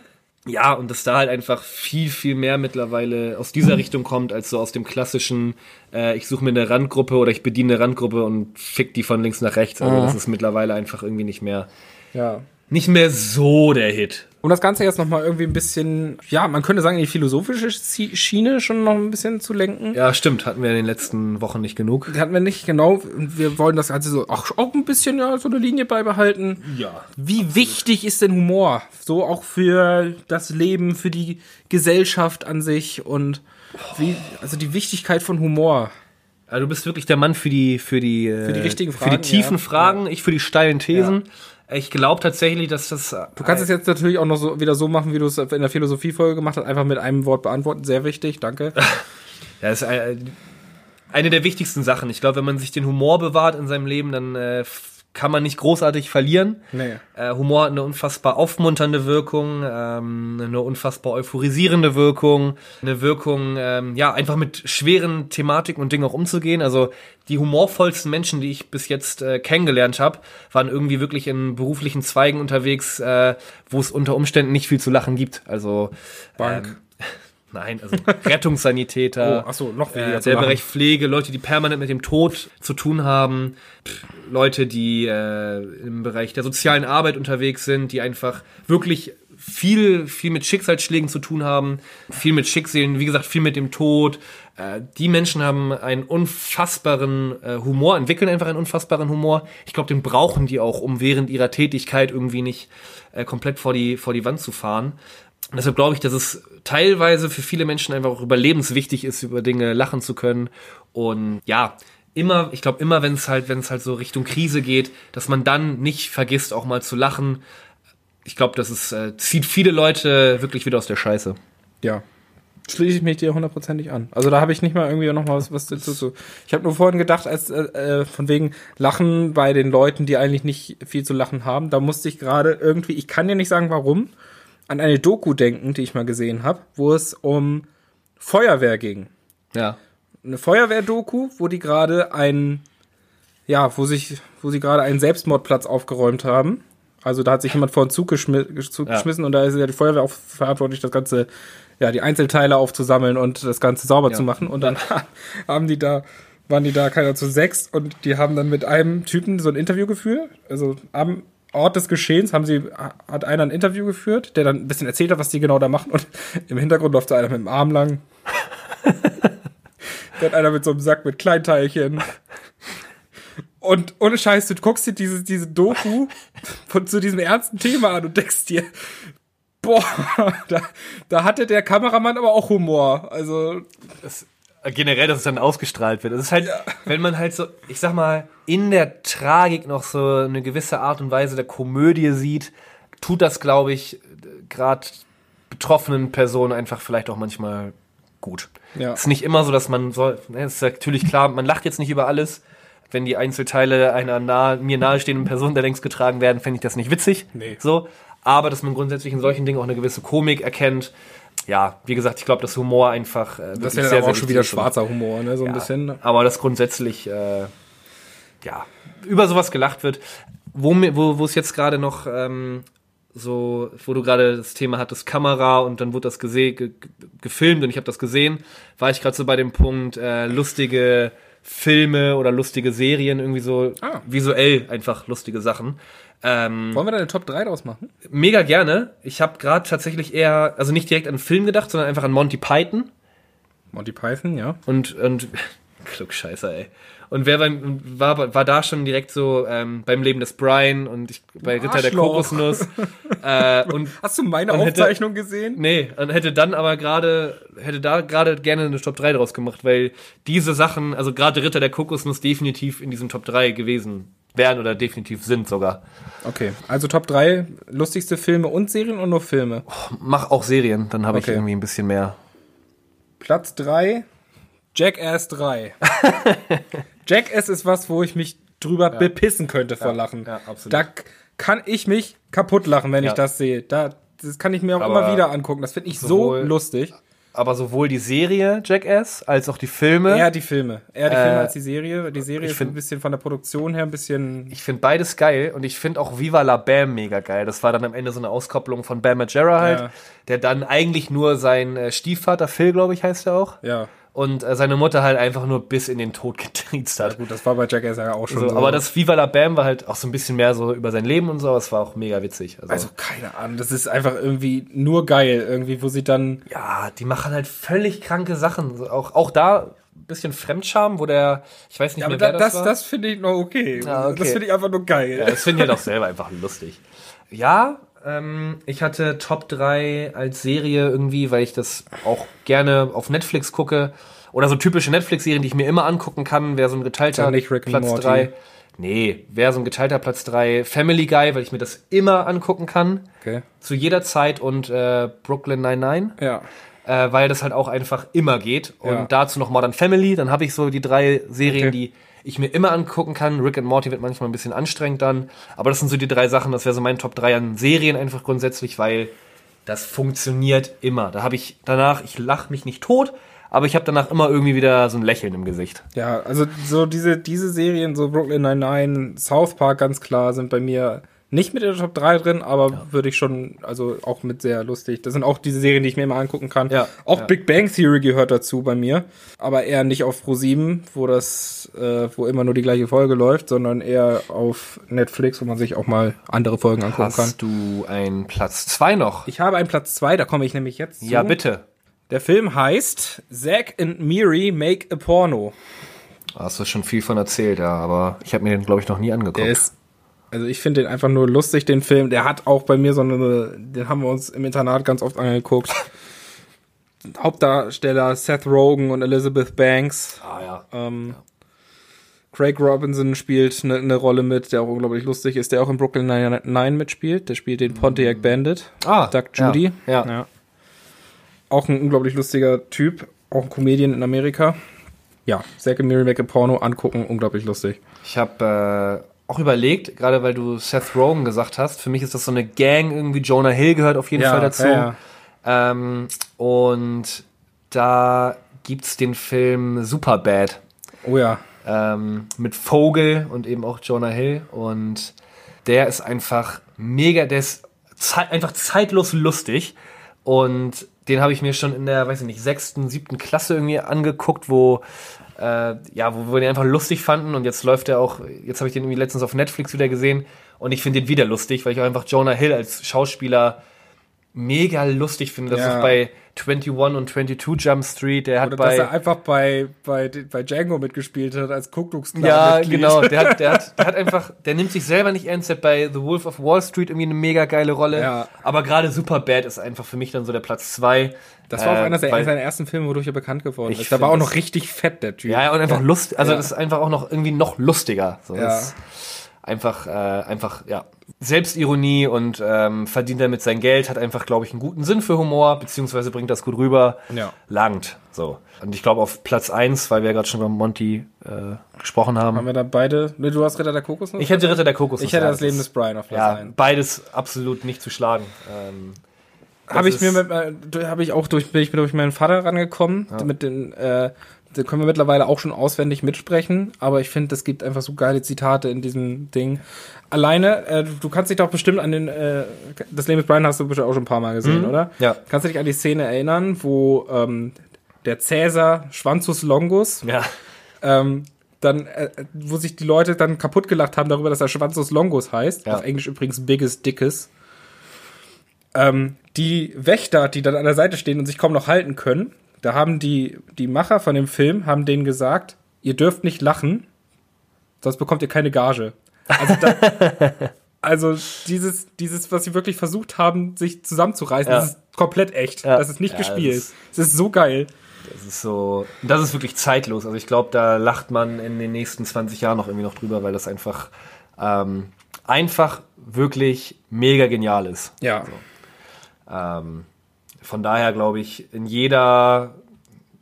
Ja, und dass da halt einfach viel, viel mehr mittlerweile aus dieser Richtung kommt, als so aus dem klassischen, äh, ich suche mir eine Randgruppe oder ich bediene eine Randgruppe und fick die von links nach rechts. Also das ist mittlerweile einfach irgendwie nicht mehr, Ja. nicht mehr so der Hit. Um das Ganze jetzt nochmal irgendwie ein bisschen, ja, man könnte sagen, in die philosophische Schiene schon noch ein bisschen zu lenken. Ja, stimmt, hatten wir in den letzten Wochen nicht genug. Hatten wir nicht genau. Und Wir wollen das Ganze so auch, auch ein bisschen ja, so eine Linie beibehalten. Ja. Wie wichtig ist denn Humor? So auch für das Leben, für die Gesellschaft an sich und wie, also die Wichtigkeit von Humor. Also du bist wirklich der Mann für die, für die, für die richtigen für Fragen, die tiefen ja. Fragen, ich für die steilen Thesen. Ich glaube tatsächlich, dass das. Du kannst es jetzt natürlich auch noch so wieder so machen, wie du es in der Philosophiefolge gemacht hast, einfach mit einem Wort beantworten. Sehr wichtig, danke. Ja, ist äh, eine der wichtigsten Sachen. Ich glaube, wenn man sich den Humor bewahrt in seinem Leben, dann äh, kann man nicht großartig verlieren. Nee. Äh, Humor hat eine unfassbar aufmunternde Wirkung, ähm, eine unfassbar euphorisierende Wirkung, eine Wirkung, ähm, ja, einfach mit schweren Thematiken und Dingen auch umzugehen. Also die humorvollsten Menschen, die ich bis jetzt äh, kennengelernt habe, waren irgendwie wirklich in beruflichen Zweigen unterwegs, äh, wo es unter Umständen nicht viel zu lachen gibt. Also Bank. Ähm, Nein, also Rettungssanitäter. Oh, ach so, noch weniger äh, Der. Bereich Pflege, Leute, die permanent mit dem Tod zu tun haben, Pff, Leute, die äh, im Bereich der sozialen Arbeit unterwegs sind, die einfach wirklich viel, viel mit Schicksalsschlägen zu tun haben, viel mit Schicksalen, wie gesagt, viel mit dem Tod. Äh, die Menschen haben einen unfassbaren äh, Humor, entwickeln einfach einen unfassbaren Humor. Ich glaube, den brauchen die auch, um während ihrer Tätigkeit irgendwie nicht äh, komplett vor die, vor die Wand zu fahren. Deshalb glaube ich, dass es teilweise für viele Menschen einfach auch überlebenswichtig ist, über Dinge lachen zu können. Und ja, immer, ich glaube immer, wenn es halt, wenn es halt so Richtung Krise geht, dass man dann nicht vergisst, auch mal zu lachen. Ich glaube, das ist, äh, zieht viele Leute wirklich wieder aus der Scheiße. Ja. Schließe ich mich dir hundertprozentig an. Also da habe ich nicht mal irgendwie noch mal was, was dazu zu. Ich habe nur vorhin gedacht, als äh, äh, von wegen Lachen bei den Leuten, die eigentlich nicht viel zu lachen haben, da musste ich gerade irgendwie, ich kann dir nicht sagen warum, an eine Doku denken, die ich mal gesehen habe, wo es um Feuerwehr ging. Ja. Eine Feuerwehr-Doku, wo die gerade einen, ja, wo sich, wo sie gerade einen Selbstmordplatz aufgeräumt haben. Also da hat sich jemand vor den Zug, geschmi Zug Ja. geschmissen und da ist ja die Feuerwehr auch verantwortlich, das Ganze, ja, die Einzelteile aufzusammeln und das Ganze sauber zu machen. Und dann haben die da, waren die da keiner zu sechs und die haben dann mit einem Typen so ein Interview geführt. Also am Ort des Geschehens haben sie, hat einer ein Interview geführt, der dann ein bisschen erzählt hat, was die genau da machen und im Hintergrund läuft so einer mit dem Arm lang. Da hat einer mit so einem Sack mit Kleinteilchen. Und ohne Scheiß, du guckst dir diese, diese Doku von zu diesem ernsten Thema an und denkst dir, boah, da, da hatte der Kameramann aber auch Humor. Also, generell, dass es dann ausgestrahlt wird. Es ist halt, wenn man halt so, ich sag mal, in der Tragik noch so eine gewisse Art und Weise der Komödie sieht, tut das, glaube ich, gerade betroffenen Personen einfach vielleicht auch manchmal gut. Ja. Es ist nicht immer so, dass man soll, ne, es ist natürlich klar, man lacht jetzt nicht über alles. Wenn die Einzelteile einer nah, mir nahestehenden Person der längst getragen werden, fände ich das nicht witzig. Nee. So. Aber dass man grundsätzlich in solchen Dingen auch eine gewisse Komik erkennt. Ja, wie gesagt, ich glaube, dass Humor einfach. Äh, das wäre dann sehr auch schon wieder ist. schwarzer Humor, ne, so ein Ja, bisschen. Aber das grundsätzlich, äh, ja, über sowas gelacht wird. Wo, mir- wo, wo es jetzt gerade noch ähm, so, wo du gerade das Thema hattest, Kamera und dann wurde das ge- gefilmt und ich habe das gesehen, war ich gerade so bei dem Punkt äh, lustige Filme oder lustige Serien, irgendwie so Ah. visuell einfach lustige Sachen. Ähm, Wollen wir da eine Top 3 draus machen? mega gerne. Ich habe gerade tatsächlich eher, also nicht direkt an einen Film gedacht, sondern einfach an Monty Python. Monty Python, ja. Und, und Klugscheißer, ey. Und wer beim, war, war da schon direkt so ähm, beim Leben des Brian und ich, bei Ritter der. Kokosnuss. äh, und Hast du meine Und hätte- Aufzeichnung gesehen? Nee, und hätte dann aber gerade, hätte da gerade gerne eine Top 3 draus gemacht, weil diese Sachen, also gerade Ritter der Kokosnuss definitiv in diesem Top 3 gewesen wären oder definitiv sind sogar. Okay, also Top 3 lustigste Filme und Serien und nur Filme. Mach auch Serien, dann habe ich Okay. irgendwie ein bisschen mehr. Platz 3, Jackass 3. Jackass ist was, wo ich mich drüber bepissen könnte vor Lachen. ja, absolut. Da kann ich mich kaputt lachen, wenn Ja. ich das sehe. Da, das kann ich mir auch Aber immer wieder angucken. Das finde ich sowohl- so lustig. Aber sowohl die Serie Jackass als auch die Filme. Eher die Filme. Eher die Filme Äh, als die Serie. Die Serie ich ist find- ein bisschen von der Produktion her ein bisschen. Ich finde beides geil und ich finde auch Viva la Bam mega geil. Das war dann am Ende so eine Auskopplung von Bam Margera halt, Ja. der dann eigentlich nur sein äh, Stiefvater, Phil, glaube ich, heißt er auch. Ja. Und äh, seine Mutter halt einfach nur bis in den Tod getriezt hat. Gut, das war bei Jackass ja auch schon So, so. aber das Viva la Bam war halt auch so ein bisschen mehr so über sein Leben und so, aber es war auch mega witzig. Also, Also keine Ahnung, das ist einfach irgendwie nur geil, irgendwie, wo sie dann. ja, die machen halt völlig kranke Sachen. So, auch, auch da ein bisschen Fremdscham, wo der, ich weiß nicht Aber mehr, wer da, das, das, war. das finde ich noch okay. Ah, okay. Das finde ich einfach nur geil. Ja, das finde ich halt auch selber einfach lustig. Ja, ähm, ich hatte Top 3 als Serie irgendwie, weil ich das auch gerne auf Netflix gucke. Oder so typische Netflix-Serien, die ich mir immer angucken kann, wäre so ein geteilter nicht Rick Platz Morty. 3. Nee, wäre so ein geteilter Platz 3 Family Guy, weil ich mir das immer angucken kann. Okay. Zu jeder Zeit und äh, Brooklyn 99 Ja. Äh, weil das halt auch einfach immer geht. Und Ja. dazu noch Modern Family, dann habe ich so die drei Serien, Okay. die ich mir immer angucken kann. Rick and Morty wird manchmal ein bisschen anstrengend dann, aber das sind so die drei Sachen, das wäre so mein Top 3 an Serien einfach grundsätzlich, weil das funktioniert immer. Da habe ich danach, ich lach mich nicht tot, aber ich habe danach immer irgendwie wieder so ein Lächeln im Gesicht. Ja, also so diese, diese Serien, so Brooklyn Nine-Nine, South Park ganz klar, sind bei mir nicht mit in der Top 3 drin, aber würde ich schon, also auch mit sehr lustig. Das sind auch diese Serien, die ich mir immer angucken kann. Ja, Auch ja. Big Bang Theory gehört dazu bei mir, aber eher nicht auf Pro7, wo das, äh, wo immer nur die gleiche Folge läuft, sondern eher auf Netflix, wo man sich auch mal andere Folgen angucken kann. Hast du einen Platz 2 noch? Ich habe einen Platz 2, da komme ich nämlich jetzt zu. Ja, bitte. Der Film heißt Zack and Miri Make a Porno. Hast du schon viel von erzählt, ja, aber ich habe mir den, glaube ich, noch nie angeguckt. Der ist, also ich finde den einfach nur lustig, den Film. Der hat auch bei mir so eine, den haben wir uns im Internat ganz oft angeguckt. Hauptdarsteller Seth Rogen und Elizabeth Banks. ah ja. Ähm, Craig Robinson spielt eine ne Rolle mit, der auch unglaublich lustig ist, der auch in Brooklyn Nine-Nine mitspielt. Der spielt den Pontiac Bandit. Ah, Doug ja, Judy. ja. Auch ein unglaublich lustiger Typ. Auch ein Comedian in Amerika. Ja, Zack and Miri Make a Porno angucken, unglaublich lustig. Ich habe äh, auch überlegt, gerade weil du Seth Rogen gesagt hast, für mich ist das so eine Gang, irgendwie Jonah Hill gehört auf jeden Ja, Fall dazu. ja, Ähm, und da gibt's den Film Superbad Oh ja. ähm, mit Vogel und eben auch Jonah Hill. Und der ist einfach mega, der ist zei einfach zeitlos lustig. Und den habe ich mir schon in der, weiß ich nicht, sechsten, siebten Klasse irgendwie angeguckt, wo, äh, ja, wo wir den einfach lustig fanden. Und jetzt läuft er auch, jetzt habe ich den irgendwie letztens auf Netflix wieder gesehen. Und ich finde den wieder lustig, weil ich auch einfach Jonah Hill als Schauspieler mega lustig finde. Das Ja. ist bei 21 und 22 Jump Street, der hat Oder bei... dass er einfach bei, bei, bei Django mitgespielt hat als Ku Klux Klan Ja, Mitglied. genau. Der hat, der, hat, der hat einfach, der nimmt sich selber nicht ernst. Der hat bei The Wolf of Wall Street irgendwie eine mega geile Rolle. Ja. Aber gerade Superbad ist einfach für mich dann so der Platz zwei. Das war auch Äh, einer seiner ersten Filme, wodurch er bekannt geworden ist. Da war auch noch richtig fett, der Typ. Ja, ja, und einfach Lust, also Ja. das ist einfach auch noch irgendwie noch lustiger. So, Ja. das einfach, äh, einfach, ja. Selbstironie und ähm, verdient damit sein Geld, hat einfach, glaube ich, einen guten Sinn für Humor, beziehungsweise bringt das gut rüber. Ja. Langt. So. Und ich glaube auf Platz eins, weil wir ja gerade schon über Monty äh, gesprochen haben. Haben wir da beide. Ne, du hast Ritter der Kokosnuss? Ich hätte Ritter der Kokos. ich hätte das Leben des Brian auf Platz Ja, 1. beides absolut nicht zu schlagen. Ähm, Habe ich mir mit, äh, habe ich auch durch, bin ich durch meinen Vater rangekommen. Mit den, äh, da können wir mittlerweile auch schon auswendig mitsprechen, aber ich finde, es gibt einfach so geile Zitate in diesem Ding. Alleine, äh, du- kannst dich doch bestimmt an den, äh, das Leben des Brian hast du bestimmt auch schon ein paar Mal gesehen, oder? Mhm. Ja. Kannst du dich an die Szene erinnern, wo ähm, der Cäsar Schwanzus Longus ja. ähm, dann, äh, wo sich die Leute dann kaputt gelacht haben darüber, dass er Schwanzus Longus heißt. Ja. Auf Englisch übrigens Biggest Dickes. Ähm, die Wächter, die dann an der Seite stehen und sich kaum noch halten können, da haben die, die Macher von dem Film, haben denen gesagt, ihr dürft nicht lachen, sonst bekommt ihr keine Gage. Also, da, also dieses, dieses, was sie wirklich versucht haben, sich zusammenzureißen, Ja. das ist komplett echt. Ja. Das ist nicht Ja, gespielt. das Das ist, so geil. Das ist so, das ist wirklich zeitlos. Also ich glaube, da lacht man in den nächsten 20 Jahren noch irgendwie noch drüber, weil das einfach, ähm, einfach wirklich mega genial ist. Ja. Ähm, von daher glaube ich, in jeder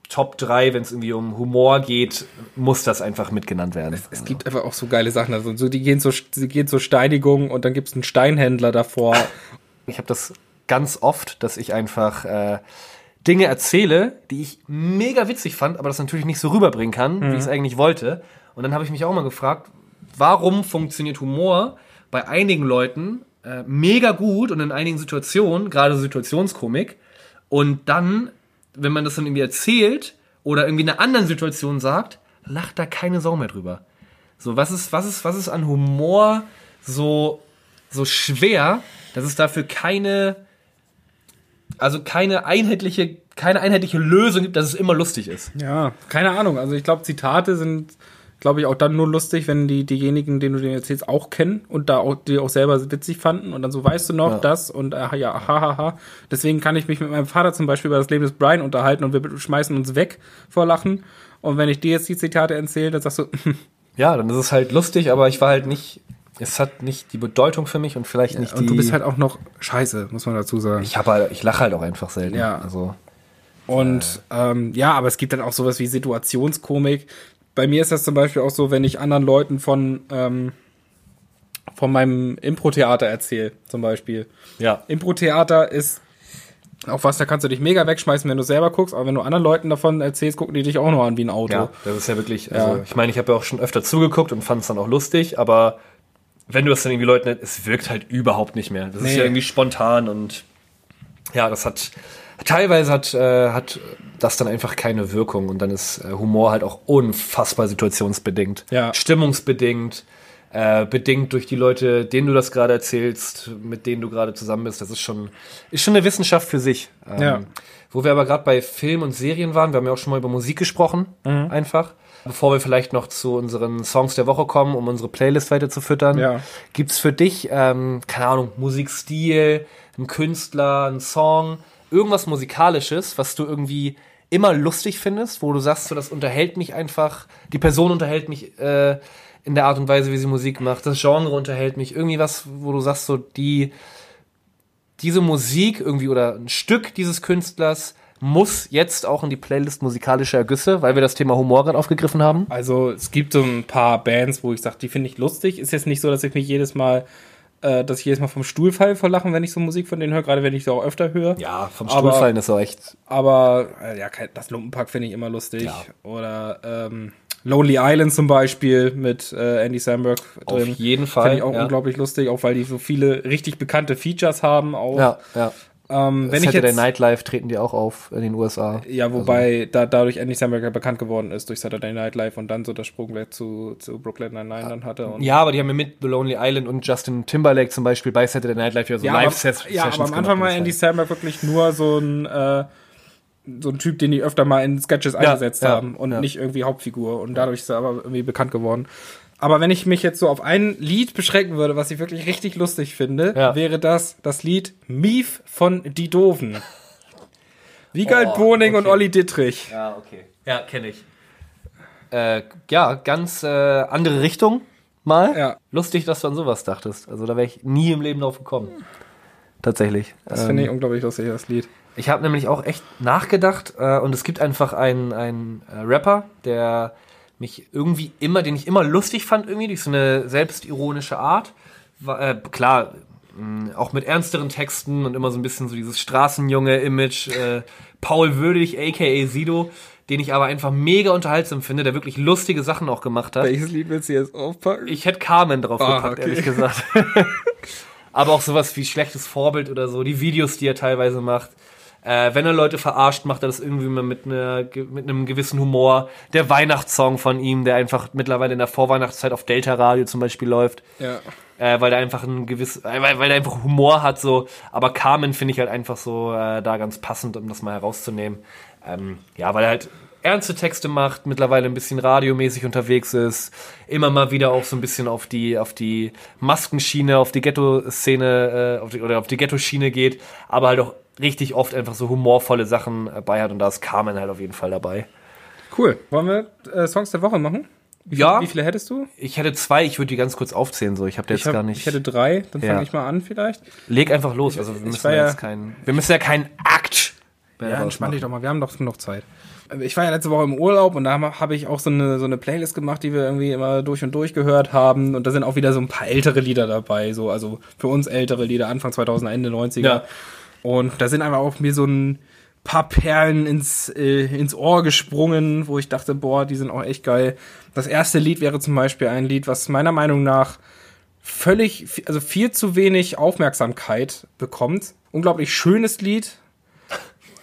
Top 3, wenn es irgendwie um Humor geht, muss das einfach mitgenannt werden. Es gibt einfach auch so geile Sachen. Also so, die gehen zur, die gehen zur Steinigung und dann gibt es einen Steinhändler davor. Ich habe das ganz oft, dass ich einfach äh, Dinge erzähle, die ich mega witzig fand, aber das natürlich nicht so rüberbringen kann, wie ich es eigentlich wollte. Und dann habe ich mich auch mal gefragt, warum funktioniert Humor bei einigen Leuten äh, mega gut und in einigen Situationen, gerade Situationskomik, und dann, wenn man das dann irgendwie erzählt oder irgendwie in einer anderen Situation sagt, lacht da keine Sau mehr drüber. So, was ist, was ist, was ist an Humor so, so schwer, dass es dafür keine, also keine einheitliche, keine einheitliche Lösung gibt, dass es immer lustig ist. Ja, keine Ahnung. Also ich glaube, Zitate sind, glaube ich, auch dann nur lustig, wenn die diejenigen, denen du den erzählst, auch kennen und da auch die auch selber witzig fanden und dann so weißt du noch Ja. das und äh, ja, hahaha. Deswegen kann ich mich mit meinem Vater zum Beispiel über das Leben des Brian unterhalten und wir schmeißen uns weg vor Lachen. Und wenn ich dir jetzt die Zitate erzähle, dann sagst du, Ja, dann ist es halt lustig, aber ich war halt nicht, es hat nicht die Bedeutung für mich und vielleicht nicht die. und du bist halt auch noch scheiße, muss man dazu sagen. ich habe halt, ich lache halt auch einfach selten. Ja. Also, Und ähm, ja, aber es gibt dann auch sowas wie Situationskomik. Bei mir ist das zum Beispiel auch so, wenn ich anderen Leuten von, ähm, von meinem Impro-Theater erzähle, zum Beispiel. ja. Impro-Theater ist auch was, da kannst du dich mega wegschmeißen, wenn du selber guckst, aber wenn du anderen Leuten davon erzählst, gucken die dich auch nur an wie ein Auto. Ja, das ist ja wirklich, also Ja. ich meine, ich habe ja auch schon öfter zugeguckt und fand es dann auch lustig, aber wenn du das dann irgendwie Leuten, es wirkt halt überhaupt nicht mehr. Das ist Nee. ja irgendwie spontan und ja, das hat, teilweise hat, äh, hat das dann einfach keine Wirkung und dann ist äh, Humor halt auch unfassbar situationsbedingt, Ja. stimmungsbedingt, äh, bedingt durch die Leute, denen du das gerade erzählst, mit denen du gerade zusammen bist. Das ist schon, ist schon eine Wissenschaft für sich. Ähm, Ja. Wo wir aber gerade bei Film und Serien waren, wir haben ja auch schon mal über Musik gesprochen, einfach. Bevor wir vielleicht noch zu unseren Songs der Woche kommen, um unsere Playlist weiter zu füttern, Ja. gibt's für dich, ähm, keine Ahnung, Musikstil, ein Künstler, ein Song, irgendwas Musikalisches, was du irgendwie immer lustig findest, wo du sagst, so, das unterhält mich einfach, die Person unterhält mich äh, in der Art und Weise, wie sie Musik macht, das Genre unterhält mich, irgendwie was, wo du sagst, so, die, diese Musik irgendwie oder ein Stück dieses Künstlers muss jetzt auch in die Playlist musikalische Ergüsse, weil wir das Thema Humor gerade aufgegriffen haben. Also es gibt so ein paar Bands, wo ich sage, die finde ich lustig. Ist jetzt nicht so, dass ich mich jedes Mal, äh, dass ich jedes Mal vom Stuhl falle vor Lachen, wenn ich so Musik von denen höre, gerade wenn ich sie auch öfter höre. Ja, vom Aber- Stuhl fallen ist auch echt. Aber äh, ja, das Lumpenpack finde ich immer lustig. Ja. Oder ähm, Lonely Island zum Beispiel mit äh, Andy Samberg Auf drin. jeden Fall, Finde ich auch ja. unglaublich lustig, auch weil die so viele richtig bekannte Features haben. Auch. Ja, ja. Ähm, wenn ich Saturday jetzt, Night Live treten die auch auf in den USA. ja, wobei da dadurch Andy Samberg ja bekannt geworden ist durch Saturday Night Live und dann so das Sprungbrett zu, zu Brooklyn Nine-Nine dann hatte. Und Ja, aber die haben ja mit The Lonely Island und Justin Timberlake zum Beispiel bei Saturday Night Live ja so Ja, Live-Sessions ja, aber am Anfang war Andy Samberg wirklich nur so ein äh, so ein Typ, den die öfter mal in Sketches eingesetzt ja, haben und ja. nicht irgendwie Hauptfigur und dadurch ist er aber irgendwie bekannt geworden. Aber wenn ich mich jetzt so auf ein Lied beschränken würde, was ich wirklich richtig lustig finde, Ja. wäre das das Lied Mief von Die Doven. Wiegald Oh, Boning und okay. Olli Dittrich. Ja, okay. Ja, kenne ich. Äh, ja, ganz äh, andere Richtung mal. Ja. Lustig, dass du an sowas dachtest. Also da wäre ich nie im Leben drauf gekommen. Tatsächlich. Das Ähm, finde ich unglaublich lustig, das Lied. Ich habe nämlich auch echt nachgedacht äh, und es gibt einfach einen, einen äh, Rapper, der mich irgendwie immer, den ich immer lustig fand, irgendwie durch so eine selbstironische Art. War, äh, klar, mh, auch mit ernsteren Texten und immer so ein bisschen so dieses Straßenjunge-Image. Äh, Paul Würdig, aka Sido, den ich aber einfach mega unterhaltsam finde, der wirklich lustige Sachen auch gemacht hat. Welches Lied willst du jetzt aufpacken? Ich hätte Carmen drauf Ah, okay. ehrlich gesagt. Aber auch sowas wie schlechtes Vorbild oder so, die Videos, die er teilweise macht. Äh, wenn er Leute verarscht, macht er das irgendwie mal mit, ge- mit einem gewissen Humor. Der Weihnachtssong von ihm, der einfach mittlerweile in der Vorweihnachtszeit auf Delta Radio zum Beispiel läuft, ja. äh, weil der einfach ein gewiss, äh, weil, weil er einfach Humor hat so. Aber Carmen finde ich halt einfach so äh, da ganz passend, um das mal herauszunehmen. Ähm, ja, weil er halt ernste Texte macht, mittlerweile ein bisschen radiomäßig unterwegs ist, immer mal wieder auch so ein bisschen auf die, auf die Maskenschiene, auf die Ghetto-Szene äh, auf die, oder auf die Ghetto-Schiene geht, aber halt auch richtig oft einfach so humorvolle Sachen äh, bei hat und da ist Carmen halt auf jeden Fall dabei. Cool. Wollen wir äh, Songs der Woche machen? Wie, Ja. Wie viele hättest du? Ich hätte zwei, ich würde die ganz kurz aufzählen, so. Ich habe jetzt hab, gar nicht. ich hätte drei, dann Ja. fange ich mal an vielleicht. Leg einfach los. Also wir müssen ja jetzt kein, wir müssen ja keinen Akt. Ja, entspann dich doch mal, wir haben doch noch Zeit. Ich war ja letzte Woche im Urlaub und da habe ich auch so eine, so eine Playlist gemacht, die wir irgendwie immer durch und durch gehört haben. Und da sind auch wieder so ein paar ältere Lieder dabei, so, also für uns ältere Lieder, Anfang 2000er, Ende 90er. Ja. Und da sind einfach auch mir so ein paar Perlen ins, äh, ins Ohr gesprungen, wo ich dachte, boah, die sind auch echt geil. Das erste Lied wäre zum Beispiel ein Lied, was meiner Meinung nach völlig, also viel zu wenig Aufmerksamkeit bekommt. Unglaublich schönes Lied.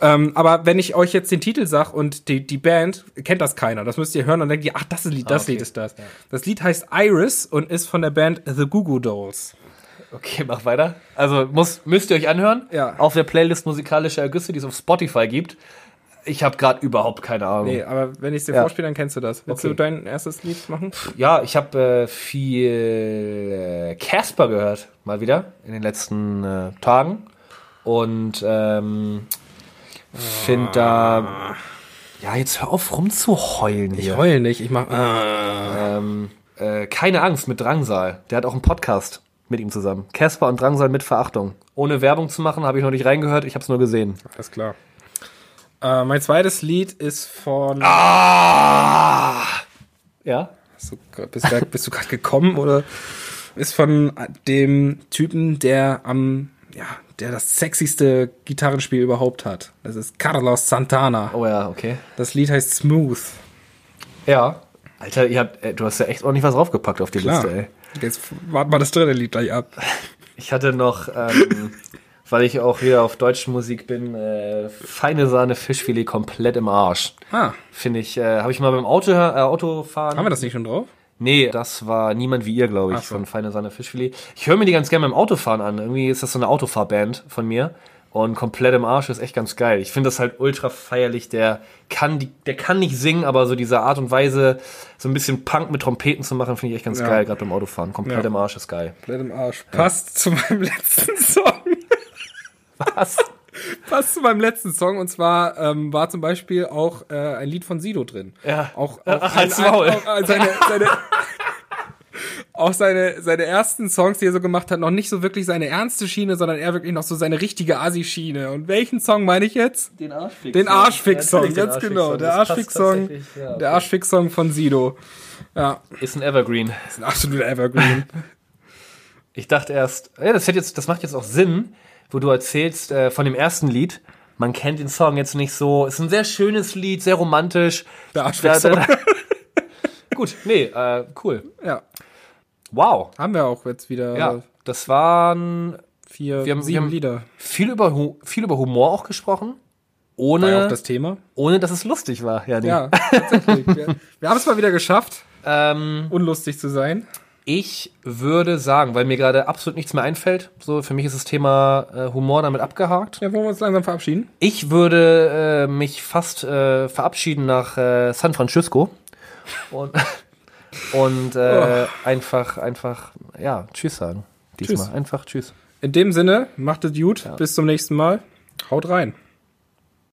Ähm, aber wenn ich euch jetzt den Titel sag und die, die Band, kennt das keiner. Das müsst ihr hören und denkt ihr, ach, das ist Lied, das okay. Lied ist das. Das Lied heißt Iris und ist von der Band The Goo Goo Dolls. Okay, mach weiter. Also muss, müsst ihr euch anhören. Ja. Auf der Playlist musikalische Ergüsse, die es auf Spotify gibt. Ich habe gerade überhaupt keine Ahnung. Nee, aber wenn ich es dir Ja. vorspiele, dann kennst du das. Willst Okay. du dein erstes Lied machen? Ja, ich habe äh, viel äh, Casper gehört, mal wieder, in den letzten äh, Tagen. Und ähm, finde da. Ja, jetzt hör auf rumzuheulen Ich hier. heul nicht, ich mach. Ah. Ähm, äh, keine Angst mit Drangsal. Der hat auch einen Podcast mit ihm zusammen. Casper und Drangsal mit Verachtung. Ohne Werbung zu machen, habe ich noch nicht reingehört, ich habe es nur gesehen. Alles klar. Äh, mein zweites Lied ist von. Ah! Ja? Du Bist, grad- bist du gerade gekommen oder ist von dem Typen, der am, ja, der das sexyste Gitarrenspiel überhaupt hat. Das ist Carlos Santana. Oh ja, okay. Das Lied heißt Smooth. Ja. Alter, ihr habt, äh, du hast ja echt ordentlich was draufgepackt auf die Klar. Liste, ey. Jetzt warten wir das dritte Lied gleich ab. Ich hatte noch, ähm, weil ich auch wieder auf deutsche Musik bin, äh, feine Sahne Fischfilet komplett im Arsch. Ah, Finde ich, äh, habe ich mal beim Auto, äh, Autofahren. haben wir das nicht schon drauf? Nee, das war niemand wie ihr, glaube ich, so. von Feine Sahne Fischfilet. Ich höre mir die ganz gerne beim Autofahren an. Irgendwie ist das so eine Autofahrband von mir. Und komplett im Arsch ist echt ganz geil. Ich finde das halt ultra feierlich. Der kann, die, der kann nicht singen, aber so diese Art und Weise, so ein bisschen Punk mit Trompeten zu machen, finde ich echt ganz Ja. geil, gerade beim Autofahren. Komplett Ja. im Arsch ist geil. Komplett im Arsch. Passt zu meinem letzten Song. Was? Passt zu meinem letzten Song. Und zwar ähm, war zum Beispiel auch äh, ein Lied von Sido drin. Ja. Auch, auch Ach, halt's Maul. auch, auch seine, seine, auch seine, seine ersten Songs, die er so gemacht hat, noch nicht so wirklich seine ernste Schiene, sondern eher wirklich noch so seine richtige Asi-Schiene. Und welchen Song meine ich jetzt? Den Arschfix. Den Arschfix-Song, ganz genau. Der Arschfix-Song, der Arschfix-Song von Sido. Ja, Ist ein Evergreen. ist ein absoluter Evergreen. Ich dachte erst, ja, das, hätte jetzt, das macht jetzt auch Sinn, wo du erzählst äh, von dem ersten Lied. Man kennt den Song jetzt nicht so. Ist ein sehr schönes Lied, sehr romantisch. Der Arschfix-Song. Gut, nee, äh, cool. Ja, Wow. haben wir auch jetzt wieder Ja, das waren vier, wir haben- sieben wir haben- Lieder. viel über, viel über Humor auch gesprochen, War ja ohne, auch das Thema. ohne dass es lustig war. Ja, nee. Ja, tatsächlich. wir wir haben es mal wieder geschafft, Ähm, unlustig zu sein. ich würde sagen, weil mir gerade absolut nichts mehr einfällt, so für mich ist das Thema äh, Humor damit abgehakt. Ja, wollen wir uns langsam verabschieden? Ich würde äh, mich fast äh, verabschieden nach äh, San Francisco und, und äh, einfach, einfach, ja, tschüss sagen. Diesmal Tschüss. einfach tschüss. In dem Sinne, macht es gut. Bis zum nächsten Mal. Haut rein.